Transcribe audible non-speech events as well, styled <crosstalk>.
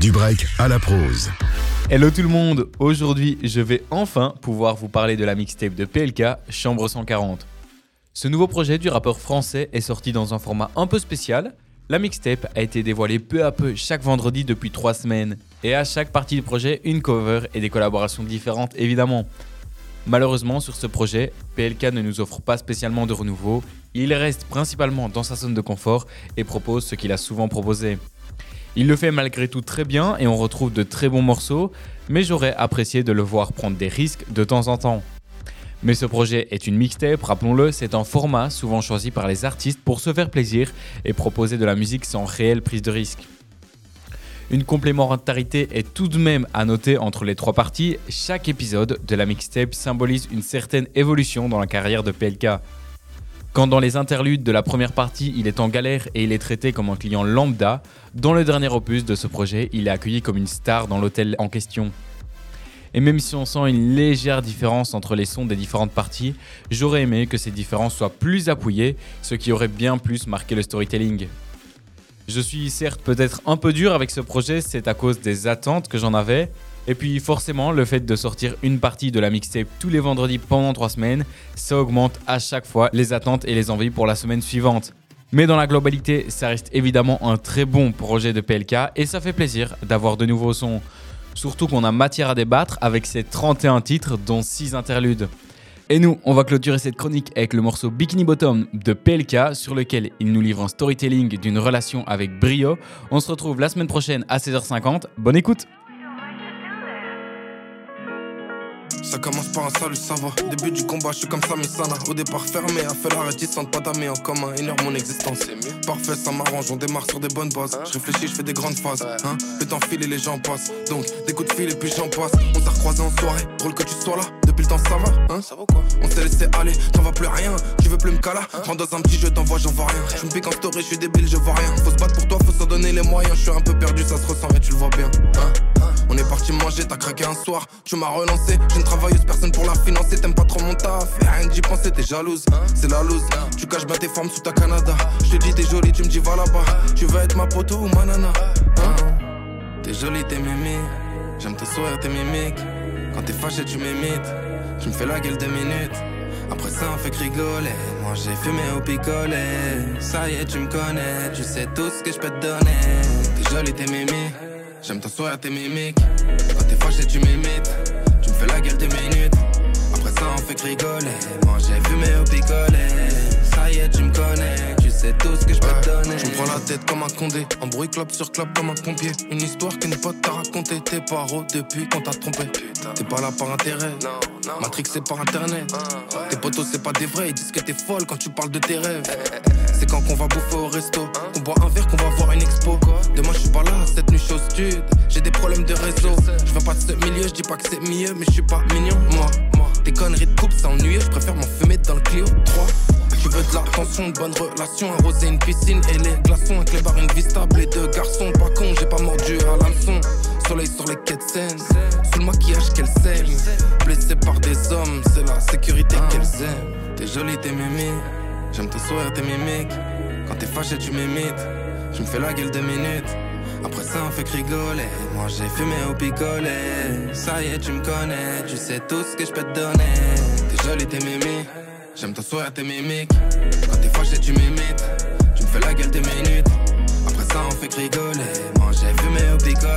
Du break à la prose. Hello tout le monde, aujourd'hui je vais enfin pouvoir vous parler de la mixtape de PLK, Chambre 140. Ce nouveau projet du rappeur français est sorti dans un format un peu spécial. La mixtape a été dévoilée peu à peu chaque vendredi depuis 3 semaines. Et à chaque partie du projet, une cover et des collaborations différentes évidemment. Malheureusement, sur ce projet, PLK ne nous offre pas spécialement de renouveau. Il reste principalement dans sa zone de confort et propose ce qu'il a souvent proposé. Il le fait malgré tout très bien et on retrouve de très bons morceaux, mais j'aurais apprécié de le voir prendre des risques de temps en temps. Mais ce projet est une mixtape, rappelons-le, c'est un format souvent choisi par les artistes pour se faire plaisir et proposer de la musique sans réelle prise de risque. Une complémentarité est tout de même à noter entre les trois parties. Chaque épisode de la mixtape symbolise une certaine évolution dans la carrière de PLK. Quand dans les interludes de la première partie, il est en galère et il est traité comme un client lambda, dans le dernier opus de ce projet, il est accueilli comme une star dans l'hôtel en question. Et même si on sent une légère différence entre les sons des différentes parties, j'aurais aimé que ces différences soient plus appuyées, ce qui aurait bien plus marqué le storytelling. Je suis certes peut-être un peu dur avec ce projet, c'est à cause des attentes que j'en avais. Et puis forcément, le fait de sortir une partie de la mixtape tous les vendredis pendant 3 semaines, ça augmente à chaque fois les attentes et les envies pour la semaine suivante. Mais dans la globalité, ça reste évidemment un très bon projet de PLK et ça fait plaisir d'avoir de nouveaux sons. Surtout qu'on a matière à débattre avec ces 31 titres dont 6 interludes. Et nous, on va clôturer cette chronique avec le morceau Bikini Bottom de PLK sur lequel il nous livre un storytelling d'une relation avec brio. On se retrouve la semaine prochaine à 16h50. Bonne écoute Ça commence par un salut, ça va. Début du combat, je suis comme ça, Missana. Au départ fermé, a fait la réticente, pas d'amis en commun. Heure mon existence. Parfait, ça m'arrange, on démarre sur des bonnes bases. Je réfléchis, je fais des grandes phases. Hein le temps file et les gens passent. Donc, des coups de fil et puis j'en passe. On t'a recroisé en soirée. Drôle que tu sois là. Depuis le temps, ça va. Hein ça va quoi? On s'est laissé aller, t'en vas plus rien. Tu veux plus me caler? Rentre dans un petit jeu, t'envoies, j'en vois rien. Je me pique en story, je suis débile, je vois rien. Faut se battre pour toi, faut s'en donner les moyens. Je suis un peu perdu, ça se ressent et tu le vois bien. Hein t'as craqué un soir. Tu m'as relancé, j'ai une travailleuse, personne pour la financer. T'aimes pas trop mon taf, et rien d'y penser, t'es jalouse. C'est la loose, tu caches bien tes formes sous ta Canada. Je te dis, t'es jolie, tu me dis, va là-bas. Tu veux être ma poteau ou ma nana hein? T'es jolie, t'es mimi. J'aime te sourire, t'es mimique. Quand t'es fâché, tu m'imites. Tu me fais la gueule deux minutes. Après ça, on fait rigoler. Moi, j'ai fumé au picolet. Ça y est, tu me connais. Tu sais tout ce que je peux te donner. T'es jolie, t'es mimi. J'aime ton sourire, tes mimiques. Quand t'es fâché, tu m'imites. Tu me fais la gueule des minutes. Après ça, on fait que rigoler. Moi, j'ai fumé au picolet. Ça y est, tu me connais. Tu sais tout ce que je peux te donner. Tu me prends la tête comme un condé. En bruit, clap sur clap comme un pompier. Une histoire qu'une pote t'a raconté. T'es paro depuis qu'on t'a trompé. T'es pas là par intérêt. Matrix, c'est par internet. Tes potos, c'est pas des vrais. Ils disent que t'es folle quand tu parles de tes rêves. <laughs> C'est quand qu'on va bouffer au resto. Qu'on boit un verre, qu'on va voir une expo. Demain, je suis pas là, cette nuit, au stud. J'ai des problèmes de réseau. Je viens pas de ce milieu, je dis pas que c'est mieux, mais je suis pas mignon, moi. Tes conneries de coupe, c'est ennuyeux. Je préfère m'en fumer dans le Clio 3. Tu veux de l'attention, de bonnes relations, arroser une piscine et les glaçons, les barres, une vie stable, les deux garçons, pas con, j'ai pas mordu à l'hameçon. Soleil sur les quais de sous le maquillage qu'elle saigne. Blessée par des hommes, c'est la sécurité qu'elles aiment. T'es jolie, t'es mimi, j'aime te sourire, t'es mimique. Quand t'es fâché, tu m'imites, tu me fais la gueule deux minutes. Après ça, on fait que rigoler. Moi, j'ai fumé au picolet. Ça y est, tu me connais, tu sais tout ce que je peux te donner. T'es jolie, t'es mimi. J'aime ton sourire, tes mimiques. Quand t'es fâché, tu m'imites. Tu me fais la gueule des minutes. Après ça, on fait que rigoler. Moi, j'ai fumé au picolet.